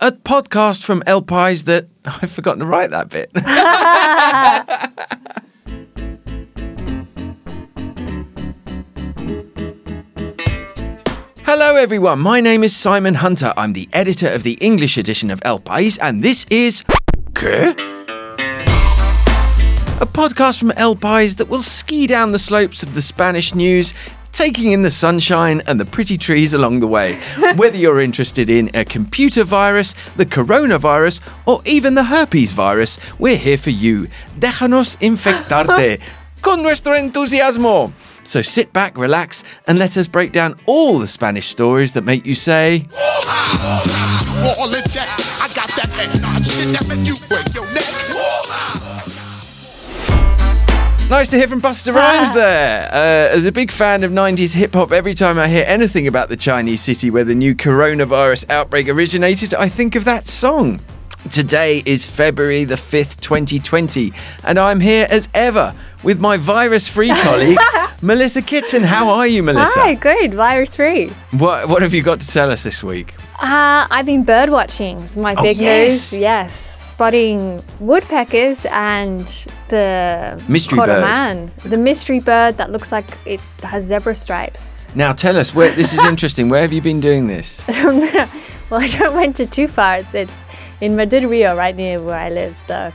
A podcast from El País that I've forgotten to write that bit. Hello, everyone. My name is Simon Hunter. I'm the editor of the English edition of El País, and this is. A podcast from El País that will ski down the slopes of the Spanish news, taking in the sunshine and the pretty trees along the way. Whether you're interested in a computer virus, the coronavirus, or even the herpes virus, we're here for you. Déjanos infectarte con nuestro entusiasmo. So sit back, relax, and let us break down all the Spanish stories that make you say. Nice to hear from Busta Rhymes there. Uh, as a big fan of 90s hip hop, every time I hear anything about the Chinese city where the new coronavirus outbreak originated, I think of that song. Today is February the 5th, 2020, and I'm here as ever with my virus free colleague, Melissa Kitson. How are you, Melissa? Hi, good. Virus free. What, what have you got to tell us this week? Uh, I've been bird watching. It's my Oh, big yes. news. Yes. Spotting woodpeckers and the Mystery bird. man, the mystery bird that looks like it has zebra stripes. Now tell us, where, this is interesting. Where have you been doing this? I don't know. Well, I don't went to too far. It's, it's in Madrid, Rio, right near where I live. So,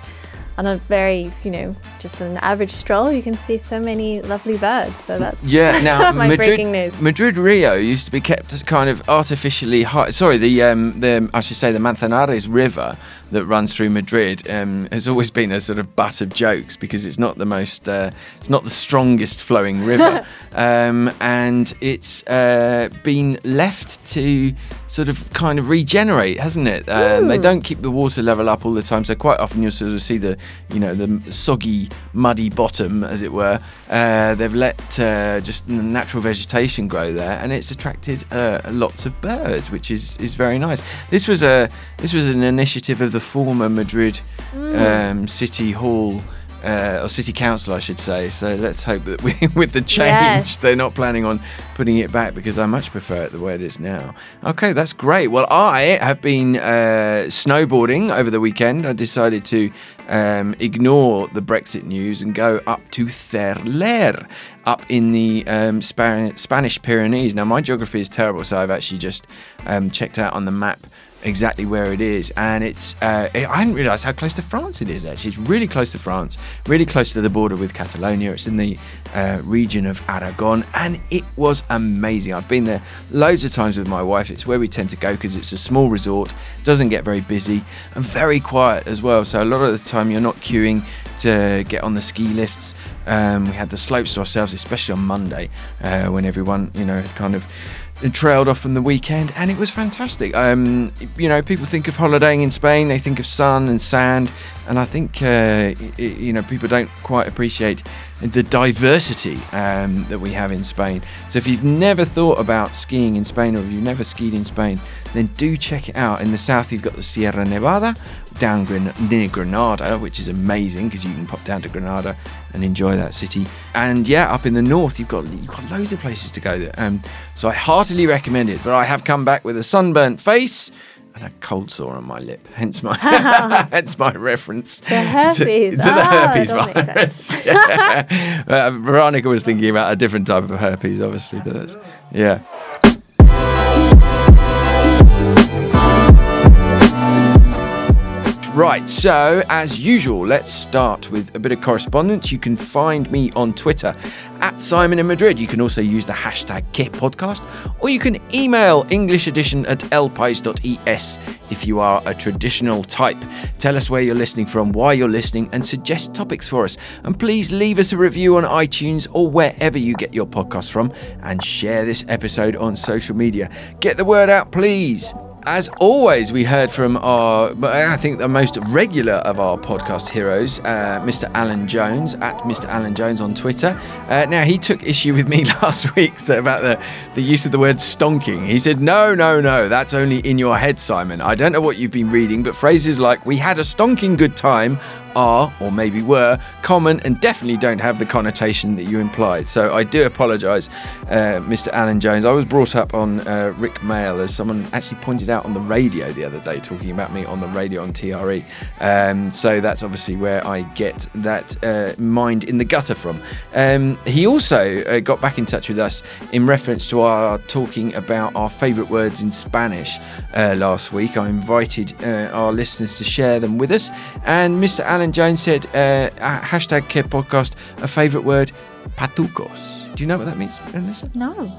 on a very, you know, just an average stroll, you can see so many lovely birds. So that's Yeah, now My Madrid, breaking news. Madrid Rio used to be kept kind of artificially high. Sorry, the um, the I should say the Manzanares River that runs through Madrid um, has always been a sort of butt of jokes because it's not the most, uh, it's not the strongest flowing river, um, and it's uh, been left to sort of kind of regenerate, hasn't it? Um, they don't keep the water level up all the time, so quite often you'll sort of see the, you know, the soggy, muddy bottom, as it were. Uh, they've let uh, just natural vegetation grow there, and it's attracted uh, lots of birds, which is, is very nice. This was a this was an initiative of the former Madrid um, City Hall. Uh, or city council, I should say. So let's hope that we, with the change, Yes. they're not planning on putting it back because I much prefer it the way it is now. Okay, that's great. Well, I have been uh, snowboarding over the weekend. I decided to um, ignore the Brexit news and go up to Cerler, up in the um, Spanish Pyrenees. Now, my geography is terrible, so I've actually just um, checked out on the map exactly where it is. And it's uh, i hadn't realized how close to france it is actually. It's really close to france really close to the border with catalonia. It's in the uh, region of aragon. And it was amazing. I've been there loads of times with my wife. It's where we tend to go because it's a small resort doesn't get very busy and very quiet as well. So a lot of the time you're not queuing to get on the ski lifts. Um, we had the slopes to ourselves especially on monday uh, when everyone you know kind of trailed off from the weekend, and it was fantastic. Um, you know, people think of holidaying in Spain, they think of sun and sand, and I think uh, you know people don't quite appreciate the diversity um, that we have in Spain. So if you've never thought about skiing in Spain, or if you've never skied in Spain, then do check it out. In the south, you've got the Sierra Nevada down Gran- near Granada, which is amazing because you can pop down to Granada and enjoy that city. And yeah, up in the north, you've got you've got loads of places to go there. Um, so I heartily recommend it. But I have come back with a sunburnt face and a cold sore on my lip. Hence my hence my reference The herpes. to, to the Ah, herpes virus. Yeah. Uh, Veronica was thinking about a different type of herpes, obviously, but that's yeah. Right, so as usual, let's start with a bit of correspondence. You can find me on Twitter at Simon in Madrid. You can also use the hashtag KitPodcast, or you can email English edition at elpais.es if you are a traditional type. Tell us where you're listening from, why you're listening, and suggest topics for us. And please leave us a review on iTunes or wherever you get your podcasts from, and share this episode on social media. Get the word out, please. As always, we heard from our, I think, the most regular of our podcast heroes, uh, Mr. Alan Jones, at Mr. Alan Jones on Twitter. Uh, now, he took issue with me last week about the, the use of the word stonking. He said, No, no, no, that's only in your head, Simon. I don't know what you've been reading, but phrases like, We had a stonking good time are, or maybe were, common and definitely don't have the connotation that you implied. So I do apologise, uh, Mr. Alan Jones. I was brought up on uh, Rik Mayall as someone actually pointed out on the radio the other day, talking about me on the radio on TRE. Um, so that's obviously where I get that uh, mind in the gutter from. Um, he also uh, got back in touch with us in reference to our talking about our favourite words in Spanish uh, last week. I invited uh, our listeners to share them with us, and Mr. Alan Jones said, uh, hashtag Care Podcast, a favourite word, patucos. Do you know what that means, Melissa? No.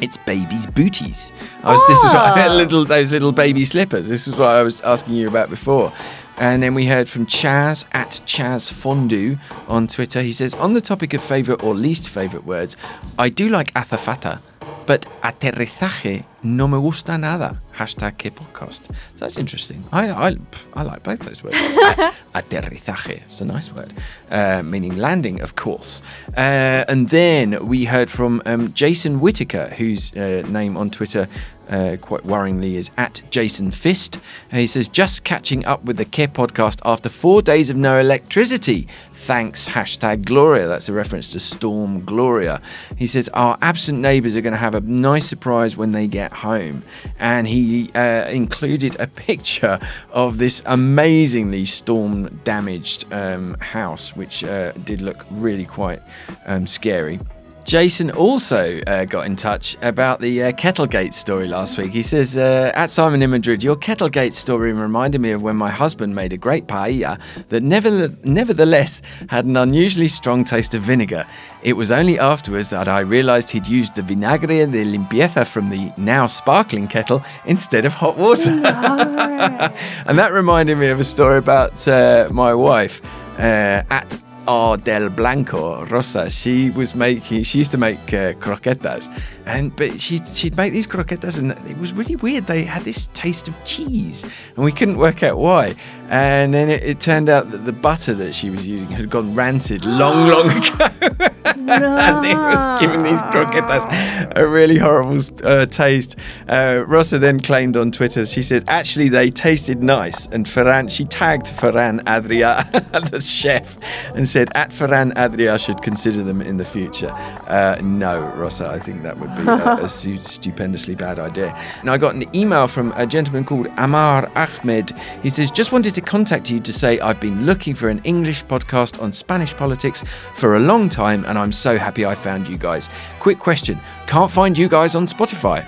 It's babies' booties. I was, This was what, Ah. little those little baby slippers. This is what I was asking you about before. And then we heard from Chaz at Chaz Fondue on Twitter. He says, on the topic of favourite or least favourite words, I do like azafata, but aterrizaje no me gusta nada. Hashtag que podcast. So that's interesting. I, I, I like both those words. Aterrizaje. It's a nice word, uh, meaning landing, of course. Uh, and then we heard from um, Jason Whitaker, whose uh, name on Twitter uh, quite worryingly is at Jason Fist. Uh, he says, just catching up with the Care podcast after four days of no electricity. Thanks, hashtag Gloria. That's a reference to Storm Gloria. He says, our absent neighbours are going to have a nice surprise when they get home. And he uh, included a picture of this amazingly storm damaged um, house, which uh, did look really quite um, scary. Jason also uh, got in touch about the uh, Kettlegate story last week. He says, uh, At Simon in Madrid, your Kettlegate story reminded me of when my husband made a great paella that never, nevertheless had an unusually strong taste of vinegar. It was only afterwards that I realised he'd used the vinagre de limpieza from the now sparkling kettle instead of hot water. and that reminded me of a story about uh, my wife uh, at R del Blanco, Rosa. She was making. She used to make uh, croquetas, and but she she'd make these croquetas, and it was really weird. They had this taste of cheese, and we couldn't work out why. And then it, it turned out that the butter that she was using had gone rancid long, long ago. and it was giving these croquetas a really horrible uh, taste. Uh, Rosa then claimed on Twitter, she said, actually, they tasted nice. And Ferran, she tagged Ferran Adria, the chef, and said, at Ferran Adria should consider them in the future. Uh, no, Rosa, I think that would be a, a stu- stupendously bad idea. And I got an email from a gentleman called Amar Ahmed. He says, just wanted to contact you to say I've been looking for an English podcast on Spanish politics for a long time, and I'm so happy I found you guys. Quick question can't find you guys on Spotify.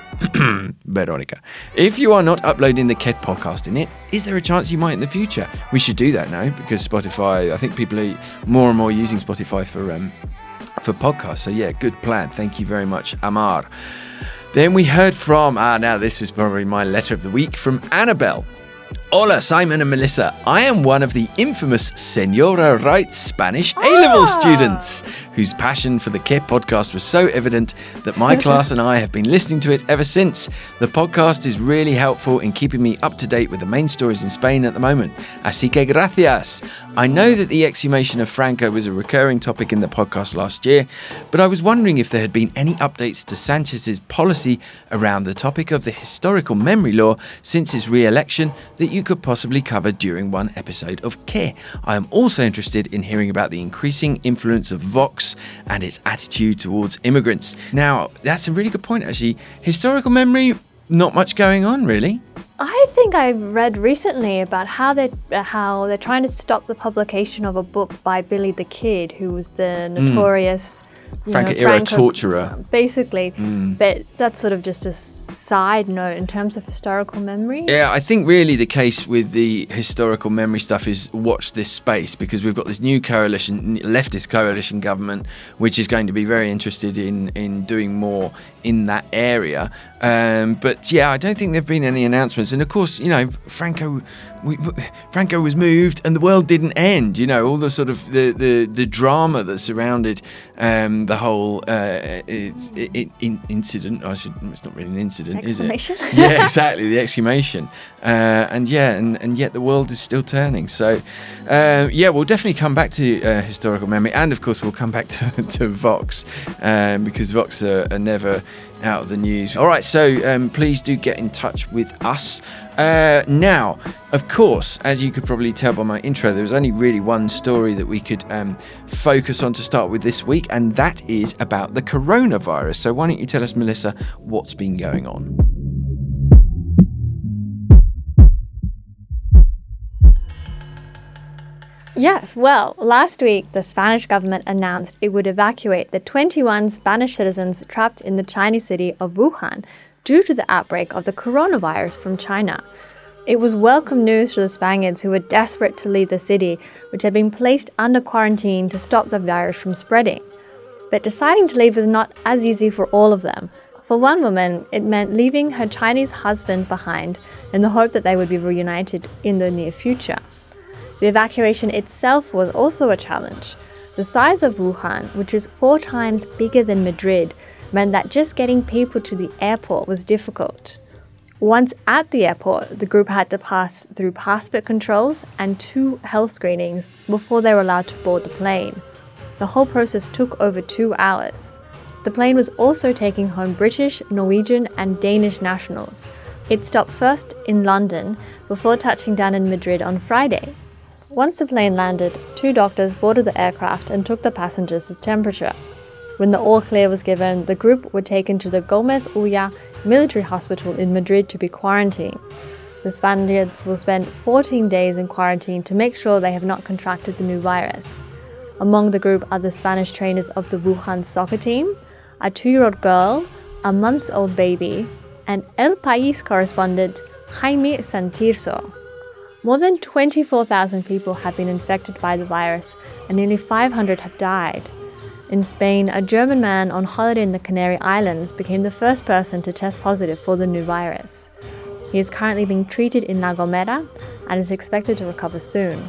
Veronica. If you are not uploading the KED podcast in it, is there a chance you might in the future? We should do that now because Spotify, I think people are more and more using Spotify for um, for podcasts. So yeah, good plan. Thank you very much, Amar. Then we heard from ah now this is probably my letter of the week from Annabelle. Hola, Simon and Melissa. I am one of the infamous Senora Wright Spanish A level ah. students whose passion for the Care podcast was so evident that my class and I have been listening to it ever since. The podcast is really helpful in keeping me up to date with the main stories in Spain at the moment. Así que gracias. I know that the exhumation of Franco was a recurring topic in the podcast last year, but I was wondering if there had been any updates to Sanchez's policy around the topic of the historical memory law since his re election that you could possibly cover during one episode of Care. I am also interested in hearing about the increasing influence of Vox and its attitude towards immigrants. Now, that's a really good point, actually. Historical memory, not much going on, really. I think I read recently about how they uh, how they're trying to stop the publication of a book by Billy the Kid, who was the notorious you Franco know, era torturer. basically. Mm. But that's sort of just a side note in terms of historical memory. Yeah, I think really the case with the historical memory stuff is watch this space because we've got this new coalition, leftist coalition government, which is going to be very interested in in doing more in that area. Um, but yeah, I don't think there've been any announcements. And of course, you know, Franco, we, Franco was moved, and the world didn't end. You know, all the sort of the the, the drama that surrounded um, the whole uh, it, it, in, incident. I should. It's not really an incident, is it? Yeah, exactly. The exhumation, uh, and yeah, and, and yet the world is still turning. So, uh, yeah, we'll definitely come back to uh, historical memory, and of course, we'll come back to, to Vox um, because Vox are, are never out of the news. All right, so um, please do get in touch with us. Uh, now, of course, as you could probably tell by my intro, there was only really one story that we could um, focus on to start with this week, and that is about the coronavirus. So, why don't you tell us, Melissa, what's been going on? Yes, well, last week the Spanish government announced it would evacuate the 21 Spanish citizens trapped in the Chinese city of Wuhan due to the outbreak of the coronavirus from China. It was welcome news for the Spaniards who were desperate to leave the city, which had been placed under quarantine to stop the virus from spreading. But deciding to leave was not as easy for all of them. For one woman, it meant leaving her Chinese husband behind in the hope that they would be reunited in the near future. The evacuation itself was also a challenge. The size of Wuhan, which is four times bigger than Madrid, meant that just getting people to the airport was difficult. Once at the airport, the group had to pass through passport controls and two health screenings before they were allowed to board the plane. The whole process took over two hours. The plane was also taking home British, Norwegian, and Danish nationals. It stopped first in London before touching down in Madrid on Friday. Once the plane landed, two doctors boarded the aircraft and took the passengers' temperature. When the all clear was given, the group were taken to the Gomez Ulla military hospital in Madrid to be quarantined. The Spaniards will spend 14 days in quarantine to make sure they have not contracted the new virus. Among the group are the Spanish trainers of the Wuhan soccer team, a two year old girl, a month old baby, and El País correspondent Jaime Santirso. More than 24,000 people have been infected by the virus, and nearly 500 have died. In Spain, a German man on holiday in the Canary Islands became the first person to test positive for the new virus. He is currently being treated in La Gomera and is expected to recover soon.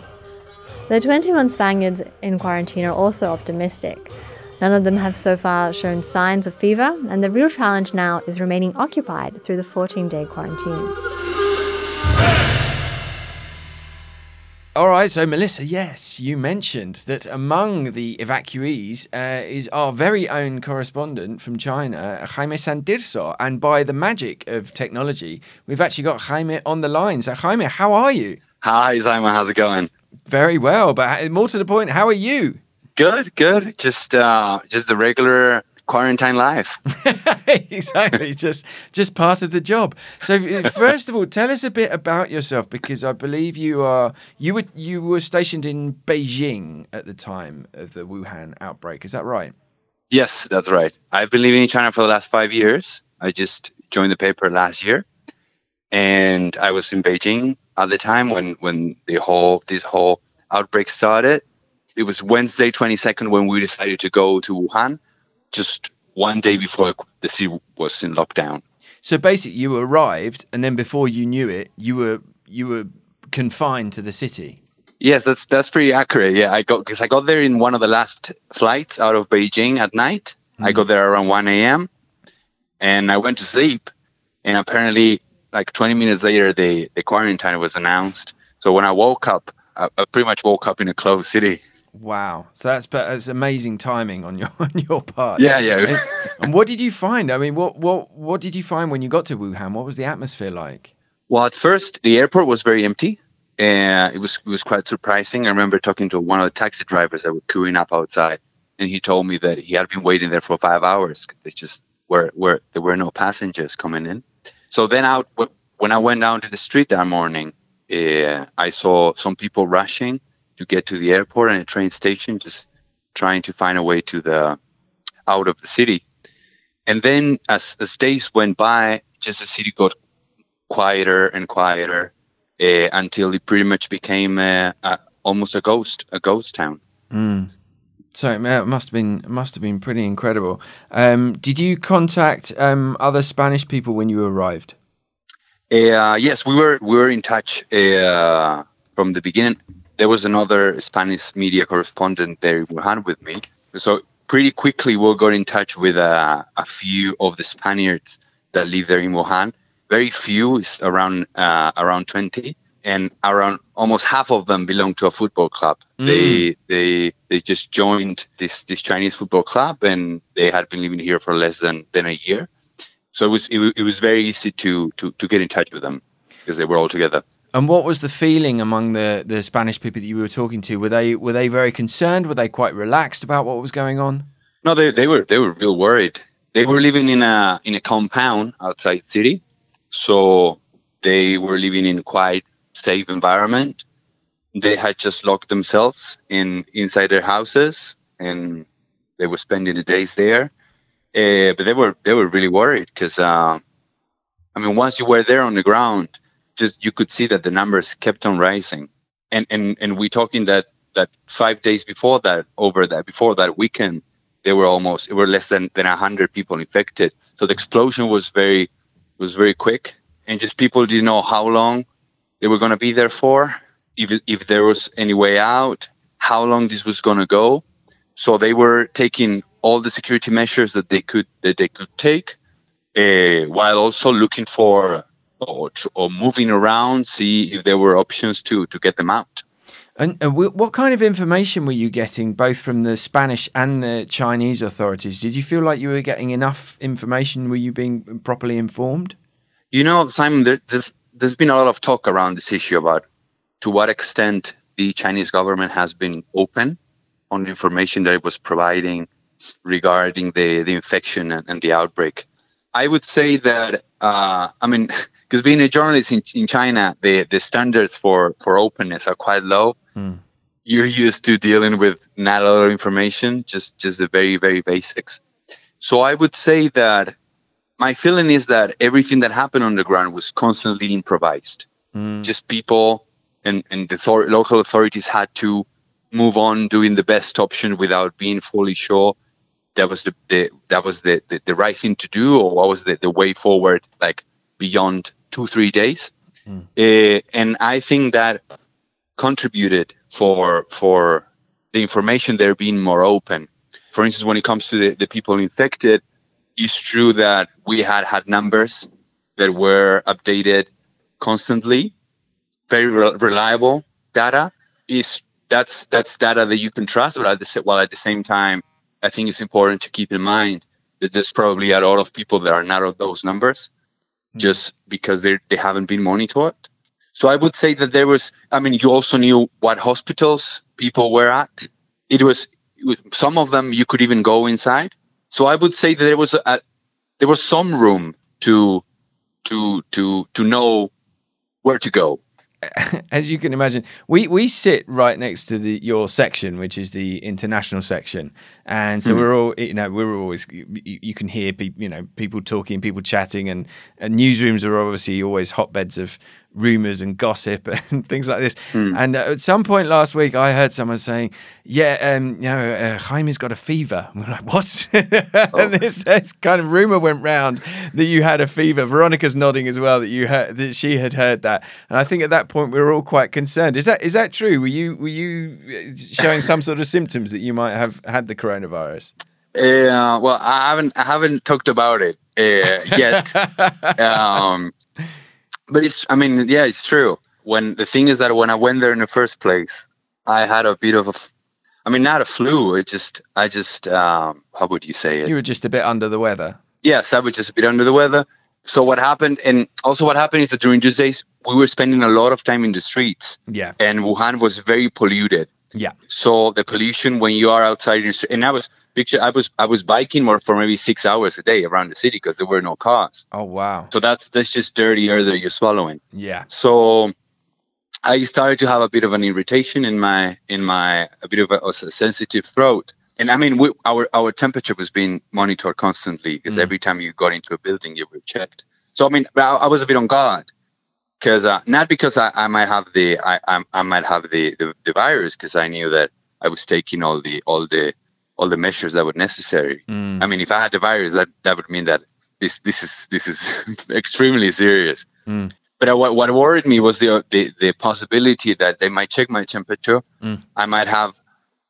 The 21 Spaniards in quarantine are also optimistic. None of them have so far shown signs of fever, and the real challenge now is remaining occupied through the 14 day quarantine. All right, so Melissa, yes, you mentioned that among the evacuees uh, is our very own correspondent from China, Jaime Santirso. And by the magic of technology, we've actually got Jaime on the line. So, Jaime, how are you? Hi, Simon. How's it going? Very well, but more to the point, how are you? Good, good. Just, uh, just the regular quarantine life. exactly, just just part of the job. So first of all, tell us a bit about yourself because I believe you are you were you were stationed in Beijing at the time of the Wuhan outbreak. Is that right? Yes, that's right. I've been living in China for the last five years. I just joined the paper last year, and I was in Beijing at the time when when the whole this whole outbreak started. It was Wednesday, 22nd, when we decided to go to Wuhan just one day before the city was in lockdown. So basically, you arrived, and then before you knew it, you were you were confined to the city. Yes, that's that's pretty accurate. Yeah, I got because I got there in one of the last flights out of Beijing at night. Mm. I got there around 1 a.m. and I went to sleep, and apparently, like 20 minutes later, the the quarantine was announced. So when I woke up, I, I pretty much woke up in a closed city. Wow, so that's that's amazing timing on your on your part. Yeah, yeah. and, and, what did you find? I mean, what what what did you find when you got to Wuhan? What was the atmosphere like? Well, at first the airport was very empty, and it was it was quite surprising. I remember talking to one of the taxi drivers that were queuing up outside, and he told me that he had been waiting there for five hours. They just were were there were no passengers coming in. So then out when I went down to the street that morning, uh, I saw some people rushing to get to the airport and a train station, just trying to find a way to the out of the city. And then as, as days went by, just the city got quieter and quieter uh, until it pretty much became uh, almost a ghost, a ghost town. Mm. So it must have been must have been pretty incredible. Um, did you contact um, other Spanish people when you arrived? Uh, yes, we were we were in touch uh, from the beginning there was another Spanish media correspondent there in Wuhan with me. So pretty quickly we got in touch with uh, a few of the Spaniards that live there in Wuhan. Very few, is around uh, around 20, and around almost half of them belong to a football club. Mm. They they they just joined this this Chinese football club, and they had been living here for less than than a year. So it was it, it was very easy to to to get in touch with them because they were all together. And what was the feeling among the, the Spanish people that you were talking to? Were they were they very concerned? Were they quite relaxed about what was going on? No, they, they were they were real worried. They were living in a in a compound outside city, so they were living in a quite safe environment. they had just locked themselves in inside their houses and they were spending the days there. Uh, but they were they were really worried because uh, I mean once you were there on the ground, just you could see that the numbers kept on rising, and and and we talking that that five days before that over that before that weekend there were almost it were less than than hundred people infected. So the explosion was very was very quick, and just people didn't know how long they were going to be there for, if if there was any way out, how long this was going to go. So they were taking all the security measures that they could that they could take, uh, while also looking for or, or moving around, see if there were options to to get them out. And, and wh- what kind of information were you getting, both from the Spanish and the Chinese authorities? Did you feel like you were getting enough information? Were you being properly informed? You know, Simon, there, there's there's been a lot of talk around this issue about to what extent the Chinese government has been open on the information that it was providing regarding the, the infection and, and the outbreak. I would say that, uh, I mean, because being a journalist in, in China, the, the standards for, for openness are quite low. Mm. You're used to dealing with not a lot of information, just, just the very, very basics. So I would say that my feeling is that everything that happened on the ground was constantly improvised. Mm. Just people and, and the thor- local authorities had to move on doing the best option without being fully sure that was the, the that was the, the, the right thing to do or what was the, the way forward like beyond two three days. Mm. uh, and i think that contributed for for the information there being more open. For instance when it comes to the, the people infected it's true that we had had numbers that were updated constantly. Very re- reliable data is that's that's data that you can trust but at the, while at the same time i think it's important to keep in mind that there's probably a lot of people that are not of those numbers Hmm. just because they they haven't been monitored. So i would say that there was i mean you also knew what hospitals people were at. It was, it was some of them you could even go inside. So i would say that there was a there was some room to to to to know where to go as you can imagine, we, we sit right next to the your section, which is the international section, and so hmm. we're all you know we're always you, you can hear people you know people talking, people chatting, and, and newsrooms are obviously always hotbeds of rumors and gossip and things like this. And uh, at some point last week, I heard someone saying, "Yeah, um, you know, uh, Jaime's got a fever." And we're like, "What?" and this, this kind of rumor went round that you had a fever. Veronica's nodding as well that you heard that she had heard that, and I think at that point we were all quite concerned. Is that is that true? Were you were you uh, showing some sort of symptoms that you might have had the coronavirus? Uh, well, I haven't I haven't talked about it uh, yet. um, but it's I mean, yeah, it's true. When the thing is that when I went there in the first place, I had a bit of a, I mean, not a flu. It just I just um, how would you say it? You were just a bit under the weather. yes, I was just a bit under the weather. So what happened, and also what happened is that during those days we were spending a lot of time in the streets, Yeah, and Wuhan was very polluted. Yeah, So the pollution when you are outside, in the street, and I was picture I was I was biking more for maybe six hours a day around the city because there were no cars. Oh wow. So that's that's just dirty air that you're swallowing. Yeah. So I started to have a bit of an irritation in my in my a bit of a, a sensitive throat. And I mean, we, our our temperature was being monitored constantly because Mm. every time you got into a building, you were checked. So I mean, I, I was a bit on guard because uh, not because I, I might have the I, I, I might have the the, the virus because I knew that I was taking all the all the all the measures that were necessary. Mm. I mean, if I had the virus, that that would mean that this this is this is extremely serious. Mm. But uh, what what worried me was the the the possibility that they might check my temperature. Mm. I might have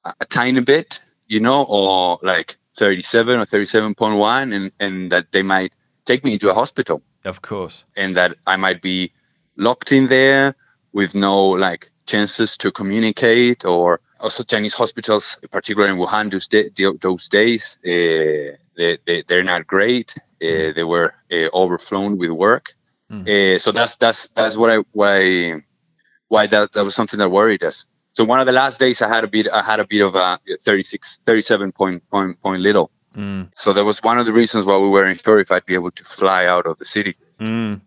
a, a tiny bit, you know, or like 37 or 37.1, and and that they might take me into a hospital, Of course. and that I might be locked in there with no like chances to communicate or also Chinese hospitals, particularly in Wuhan, those, da- those days, uh, they, they, they're not great. Uh, they were uh, overflown with work. Uh, so that's that's that's what I why why that, that was something that worried us. So one of the last days I had a bit I had a bit of a 36 37 point point point little. Mm. So that was one of the reasons why we weren't sure if I'd be able to fly out of the city. Mm.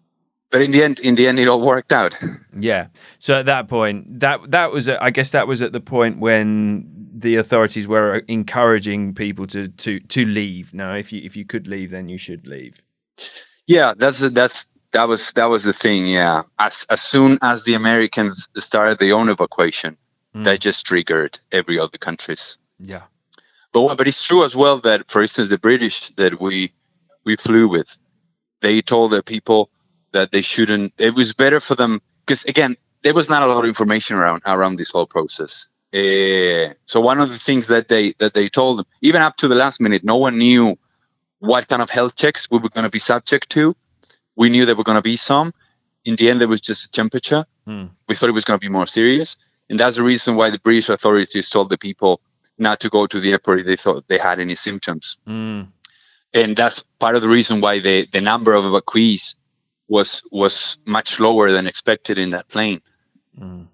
But in the end, in the end, it all worked out. Yeah. So at that point, that that was, I guess, that was at the point when the authorities were encouraging people to to to leave. Now, if you if you could leave, then you should leave. Yeah, that's that's that was that was the thing. Yeah, as as soon as the Americans started their own evacuation, Mm. that just triggered every other countries. Yeah. But but it's true as well that, for instance, the British that we we flew with, they told their people that they shouldn't. It was better for them because again, there was not a lot of information around around this whole process. Uh, so one of the things that they that they told them, even up to the last minute, no one knew what kind of health checks we were going to be subject to. We knew there were going to be some. In the end, there was just a temperature. Hmm. We thought it was going to be more serious, and that's the reason why the British authorities told the people not to go to the airport if they thought they had any symptoms. Mm. And that's part of the reason why the, the number of evacuees was was much lower than expected in that plane. Mm.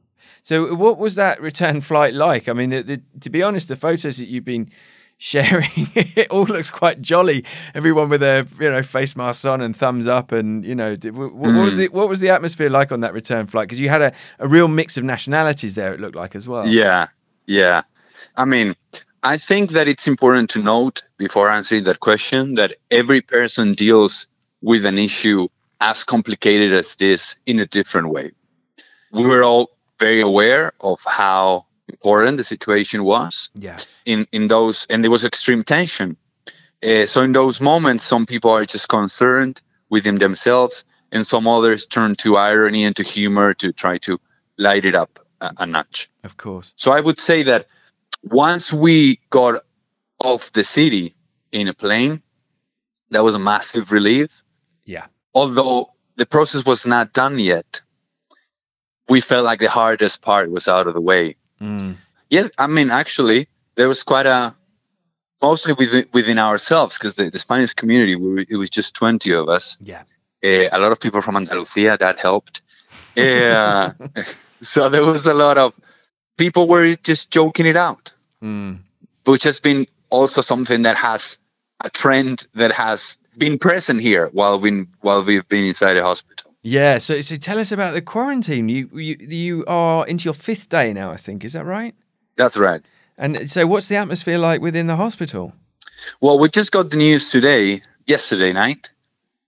So, what was that return flight like? I mean, the, the, to be honest, the photos that you've been sharing, it all looks quite jolly. Everyone with their you know face masks on and thumbs up, and you know, did, what, what was mm. the what was the atmosphere like on that return flight? Because you had a, a real mix of nationalities there. It looked like as well. Yeah, yeah. I mean, I think that it's important to note before answering that question that every person deals with an issue as complicated as this in a different way. We were all very aware of how important the situation was Yeah. in in those and there was extreme tension uh, so in those moments some people are just concerned within themselves and some others turn to irony and to humor to try to light it up a, a notch Of course. so i would say that once we got off the city in a plane that was a massive relief Yeah. Although the process was not done yet we felt like the hardest part was out of the way Mm. yeah, I mean, actually, there was quite a mostly within, within ourselves because the, the Spanish community, we, were- it was just 20 of us. Yeah. Uh, a lot of people from Andalusia that helped. Uh, so there was a lot of people were just joking it out, Mm. which has been also something that has a trend that has been present here while we while we've been inside the hospital. Yeah. So, so tell us about the quarantine. You, you you are into your fifth day now, I think. Is that right? That's right. And so, what's the atmosphere like within the hospital? Well, we just got the news today, yesterday night,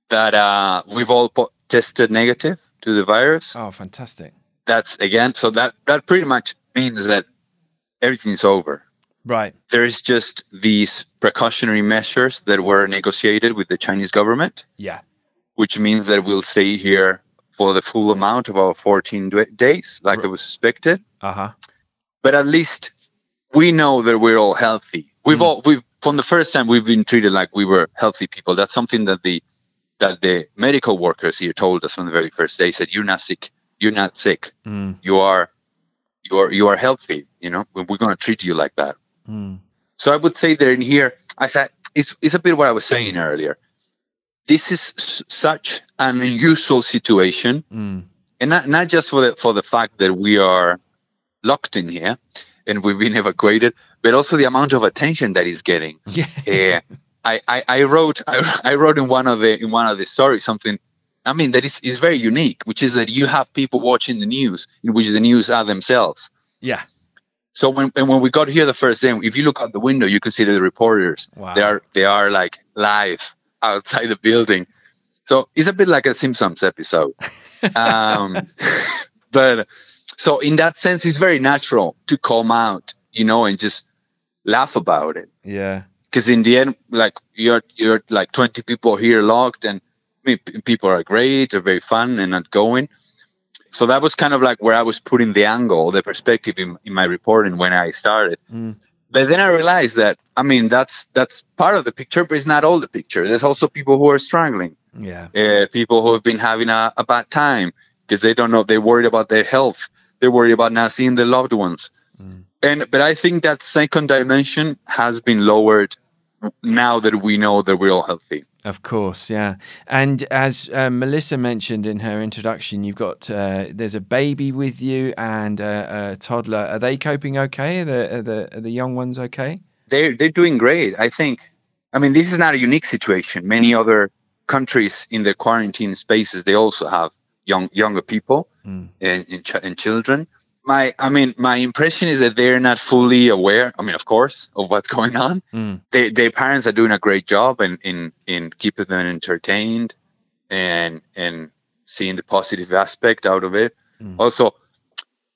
that uh, we've all po- tested negative to the virus. Oh, fantastic. That's again, so that that pretty much means that everything's over. Right. There is just these precautionary measures that were negotiated with the Chinese government, Yeah. which means that we'll stay here for the full amount of our 14 d- days, like it was suspected. Uh huh. But at least we know that we're all healthy. We've all we've from the first time we've been treated like we were healthy people. That's something that the that the medical workers here told us from the very first day. Said you're not sick. You're not sick. Mm. You are you are you are healthy. You know we're going to treat you like that. Mm. So I would say that in here, I said it's it's a bit what I was saying earlier. This is s- such an unusual situation Mm. and not, not just for the for the fact that we are locked in here and we've been evacuated, but also the amount of attention that is getting. Yeah. Uh, I, I, I wrote I, I wrote in one of the in one of the stories something. I mean that is, is very unique, which is that you have people watching the news, in which the news are themselves. Yeah. So when and when we got here the first day, if you look out the window, you can see the reporters. Wow. They are they are like live outside the building. So it's a bit like a Simpsons episode. um, but so in that sense, it's very natural to come out, you know, and just laugh about it. Yeah. Because in the end, like you're you're like 20 people here locked, and I mean, p- people are great, they're very fun and outgoing. So that was kind of like where I was putting the angle, the perspective in, in my reporting when I started. Mm. But then I realized that I mean that's that's part of the picture, but it's not all the picture. There's also people who are struggling, Yeah. uh, people who have been having a, a bad time because they don't know. They're worried about their health. They're worried about not seeing their loved ones. And but I think that second dimension has been lowered now that we know that we're all healthy. Of course, yeah. And as um, Melissa mentioned in her introduction, you've got uh, there's a baby with you and a, a toddler. Are they coping okay? Are the are the are the young ones okay? They're they're doing great. I think. I mean, this is not a unique situation. Many other countries in their quarantine spaces they also have young younger people and, and, ch- and children. My, I mean, my impression is that they're not fully aware. I mean, of course, of what's going on. Hmm. They, their parents are doing a great job in, in, in keeping them entertained and and seeing the positive aspect out of it. Hmm. Also,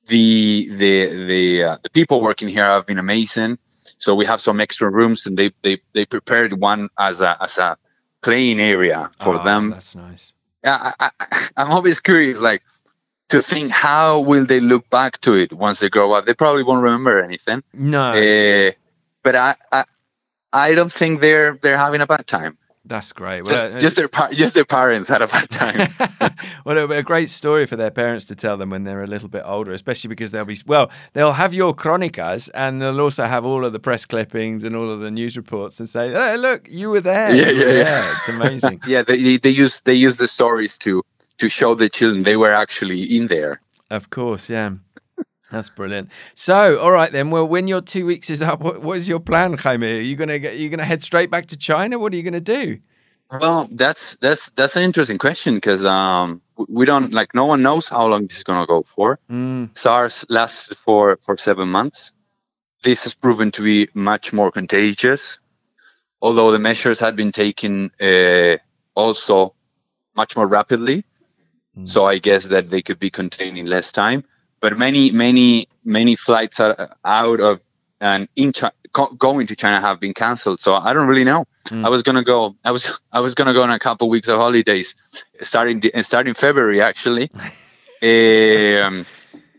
the the the uh, the people working here have been amazing. So we have some extra rooms, and they they they prepared one as a as a playing area for Oh, them. That's nice. Yeah, I, I, I'm always curious, like to think how will they look back to it once they grow up. They probably won't remember anything. No, Uh, but I, I I don't think they're they're having a bad time. that's great. Just, Well, uh, just their par- just their parents had a bad time. well, it'll be a great story for their parents to tell them when they're a little bit older, especially because they'll be well, they'll have your chronicas and they'll also have all of the press clippings and all of the news reports and say, "Hey, look, you were there." Yeah, were yeah, yeah. It's amazing. yeah, they they- they use they use the stories to to show the children they were actually in there. of course, yeah. That's brilliant. So, all right then. Well, when your two weeks is up, what, what is your plan, Jaime? Are you gonna get? You gonna head straight back to China? What are you gonna do? Well, that's that's that's an interesting question because um we don't like no one knows how long this is gonna go for. Mm, SARS lasted for for seven months. This has proven to be much more contagious, although the measures had been taken uh, also much more rapidly. So I guess that they could be contained in less time. But many many many flights are out of and in Chi- co- going to China have been cancelled. So I don't really know. I was gonna go. I was I was gonna go on a couple weeks of holidays, starting starting February actually. um,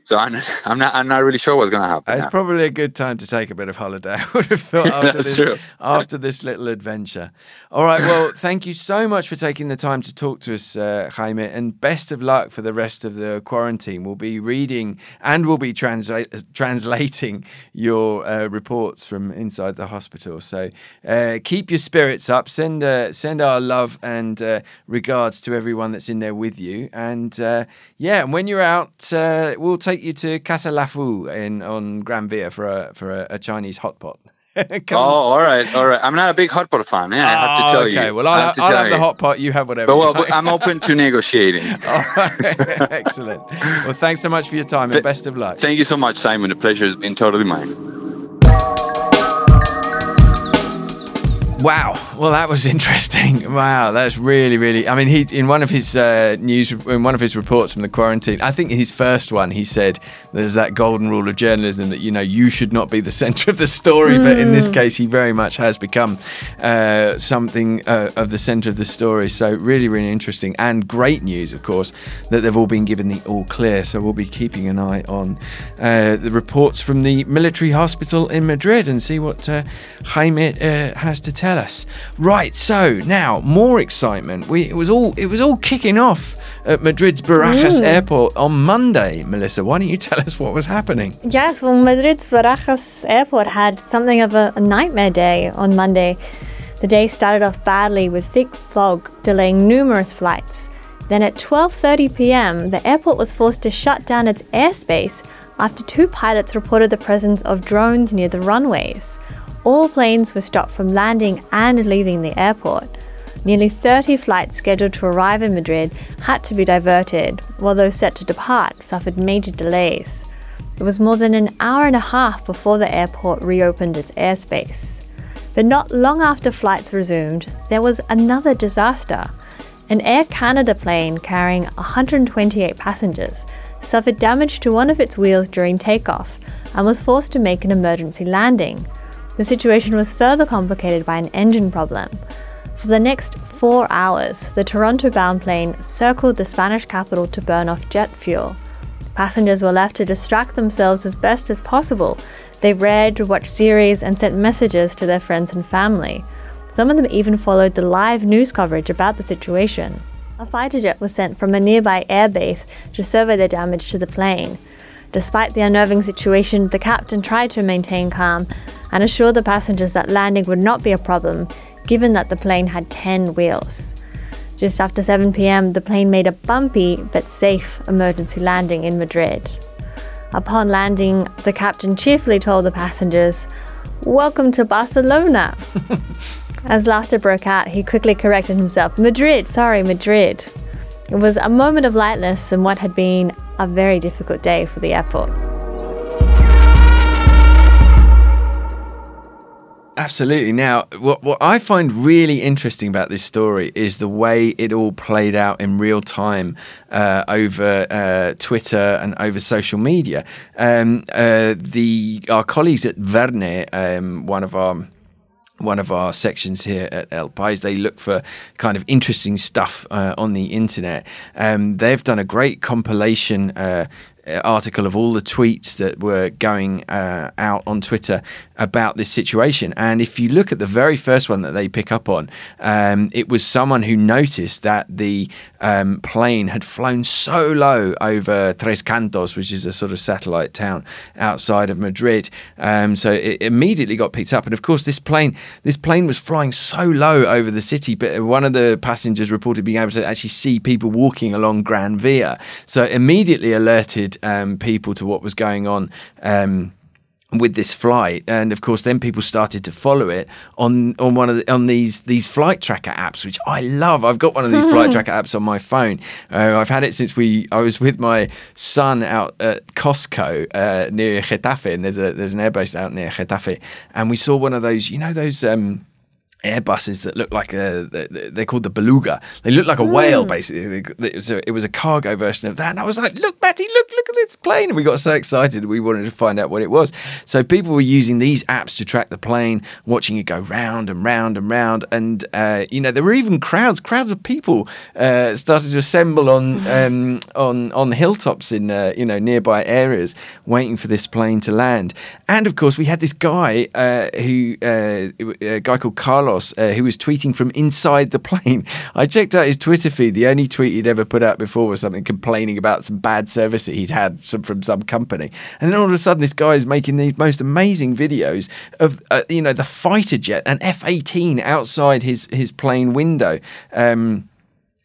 so I'm I'm not I'm not really sure what's gonna happen. It's now. probably a good time to take a bit of holiday. I would have thought after this true. after this little adventure. All right. Well, thank you so much for taking the time to talk to us, uh, Jaime, and best of luck for the rest of the quarantine. We'll be reading and we'll be translate, translating your uh, reports from inside the hospital. So uh, keep your spirits up. Send uh, send our love and uh, regards to everyone that's in there with you. And uh, yeah, and when you're out, uh, we'll take you to Casa Lafu in on Gran Via for a for a, a Chinese hot pot. Oh, on. all right, all right. I'm not a big hot pot fan. Yeah, I have to Oh, tell ah, okay. you. Well, I I'll, have to I'll have the you. hot pot. You have whatever. But you well, like. but I'm open to negotiating. Excellent. Well, thanks so much for your time and Th- best of luck. Thank you so much, Simon. The pleasure has been totally mine. Wow. Well, that was interesting. Wow, that's really, really. I mean, he in one of his uh, news, in one of his reports from the quarantine, I think his first one, he said there's that golden rule of journalism that you know you should not be the centre of the story, but in this case, he very much has become uh, something uh, of the centre of the story. So really, really interesting and great news, of course, that they've all been given the all clear. So we'll be keeping an eye on uh, the reports from the military hospital in Madrid and see what uh, Jaime uh, has to tell us. Right, so now more excitement. We it was all it was all kicking off at Madrid's Barajas mm. Airport on Monday. Melissa, why don't you tell us what was happening? Yes, well, Madrid's Barajas airport had something of a, a nightmare day on Monday. The day started off badly with thick fog delaying numerous flights. Then at 12:30 p.m., the airport was forced to shut down its airspace after two pilots reported the presence of drones near the runways. All planes were stopped from landing and leaving the airport. Nearly 30 flights scheduled to arrive in Madrid had to be diverted, while those set to depart suffered major delays. It was more than an hour and a half before the airport reopened its airspace. But not long after flights resumed, there was another disaster. An Air Canada plane carrying 128 passengers suffered damage to one of its wheels during takeoff and was forced to make an emergency landing. The situation was further complicated by an engine problem. For the next four hours, the Toronto bound plane circled the Spanish capital to burn off jet fuel. Passengers were left to distract themselves as best as possible. They read, watched series, and sent messages to their friends and family. Some of them even followed the live news coverage about the situation. A fighter jet was sent from a nearby airbase to survey the damage to the plane. Despite the unnerving situation, the captain tried to maintain calm and assure the passengers that landing would not be a problem, given that the plane had 10 wheels. Just after 7 pm, the plane made a bumpy but safe emergency landing in Madrid. Upon landing, the captain cheerfully told the passengers, Welcome to Barcelona. As laughter broke out, he quickly corrected himself, Madrid, sorry, Madrid. It was a moment of lightness in what had been a very difficult day for the airport. Absolutely. Now, what, what I find really interesting about this story is the way it all played out in real time uh, over uh, Twitter and over social media. Um, uh, the our colleagues at Verne, um, one of our one of our sections here at El País, they look for kind of interesting stuff uh, on the internet. Um, they've done a great compilation uh, article of all the tweets that were going uh, out on Twitter about this situation. And if you look at the very first one that they pick up on, um, it was someone who noticed that the um, plane had flown so low over Tres Cantos, which is a sort of satellite town outside of Madrid. Um, so it immediately got picked up. And of course, this plane this plane was flying so low over the city, but one of the passengers reported being able to actually see people walking along Gran Via. So immediately alerted um, people to what was going on. Um, with this flight, and of course, then people started to follow it on on one of the, on these these flight tracker apps, which I love. I've got one of these flight tracker apps on my phone. Uh, I've had it since we I was with my son out at Costco uh, near Getafe, and there's a there's an airbase out near Getafe, and we saw one of those, you know, those. Um, Airbuses that look like a, they're called the beluga. They look like a whale, basically. It was, a, it was a cargo version of that. And I was like, look, Matty, look, look at this plane. And we got so excited. We wanted to find out what it was. So people were using these apps to track the plane, watching it go round and round and round. And, uh, you know, there were even crowds, crowds of people uh, started to assemble on, um, on, on hilltops in, uh, you know, nearby areas, waiting for this plane to land. And of course, we had this guy uh, who, uh, a guy called Carlos uh, who was tweeting from inside the plane. I checked out his Twitter feed. The only tweet he'd ever put out before was something complaining about some bad service that he'd had some, from some company. And then all of a sudden, this guy is making these most amazing videos of, uh, you know, the fighter jet, an F 18 outside his, his plane window. Um,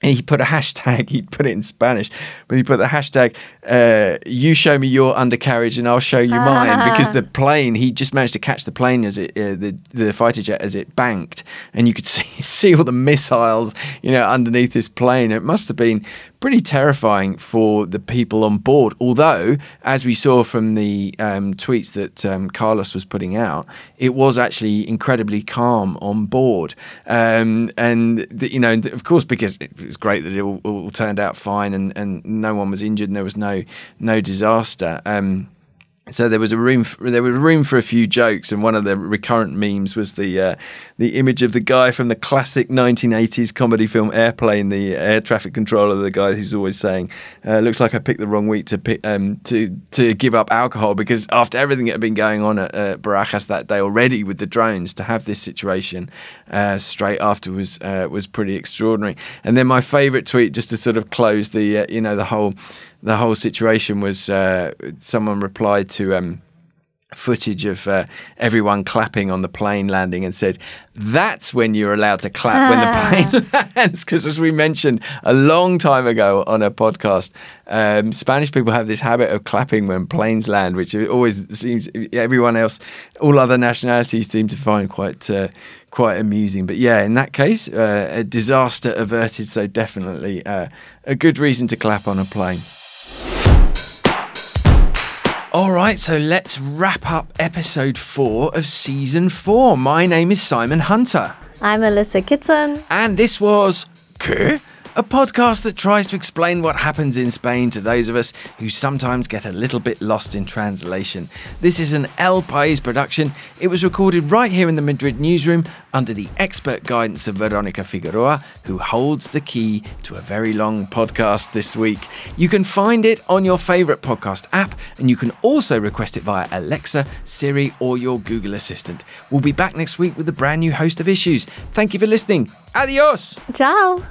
he put a hashtag, he put it in Spanish, but he put the hashtag, uh, you show me your undercarriage and I'll show you mine. because the plane, he just managed to catch the plane as it, uh, the, the fighter jet as it banked. And you could see, see all the missiles, you know, underneath this plane. It must have been pretty terrifying for the people on board. Although, as we saw from the um, tweets that um, Carlos was putting out, it was actually incredibly calm on board. Um, and, the, you know, of course, because it was great that it all, all, turned out fine and, and no one was injured and there was no, no disaster. Um, so there was a room for, there was room for a few jokes and one of the recurrent memes was the uh, the image of the guy from the classic 1980s comedy film Airplane the air traffic controller the guy who's always saying uh, looks like I picked the wrong week to pick um, to to give up alcohol because after everything that had been going on at uh, Barajas that day already with the drones to have this situation uh, straight after was uh, was pretty extraordinary. And then my favorite tweet just to sort of close the uh, you know the whole the whole situation was uh, someone replied to um, footage of uh, everyone clapping on the plane landing and said, That's when you're allowed to clap when the plane lands. Because, as we mentioned a long time ago on a podcast, um, Spanish people have this habit of clapping when planes land, which always seems everyone else, all other nationalities seem to find quite. Uh, quite amusing, but yeah, in that case, uh, a disaster averted. So definitely uh, a good reason to clap on a plane. All right, so let's wrap up episode four of season four. My name is Simon Hunter. I'm Alyssa Kitson. And this was. A podcast that tries to explain what happens in Spain to those of us who sometimes get a little bit lost in translation. This is an El País production. It was recorded right here in the Madrid newsroom under the expert guidance of Veronica Figueroa, who holds the key to a very long podcast this week. You can find it on your favourite podcast app, and you can also request it via Alexa, Siri, or your Google Assistant. We'll be back next week with a brand new host of issues. Thank you for listening. Adios! Ciao!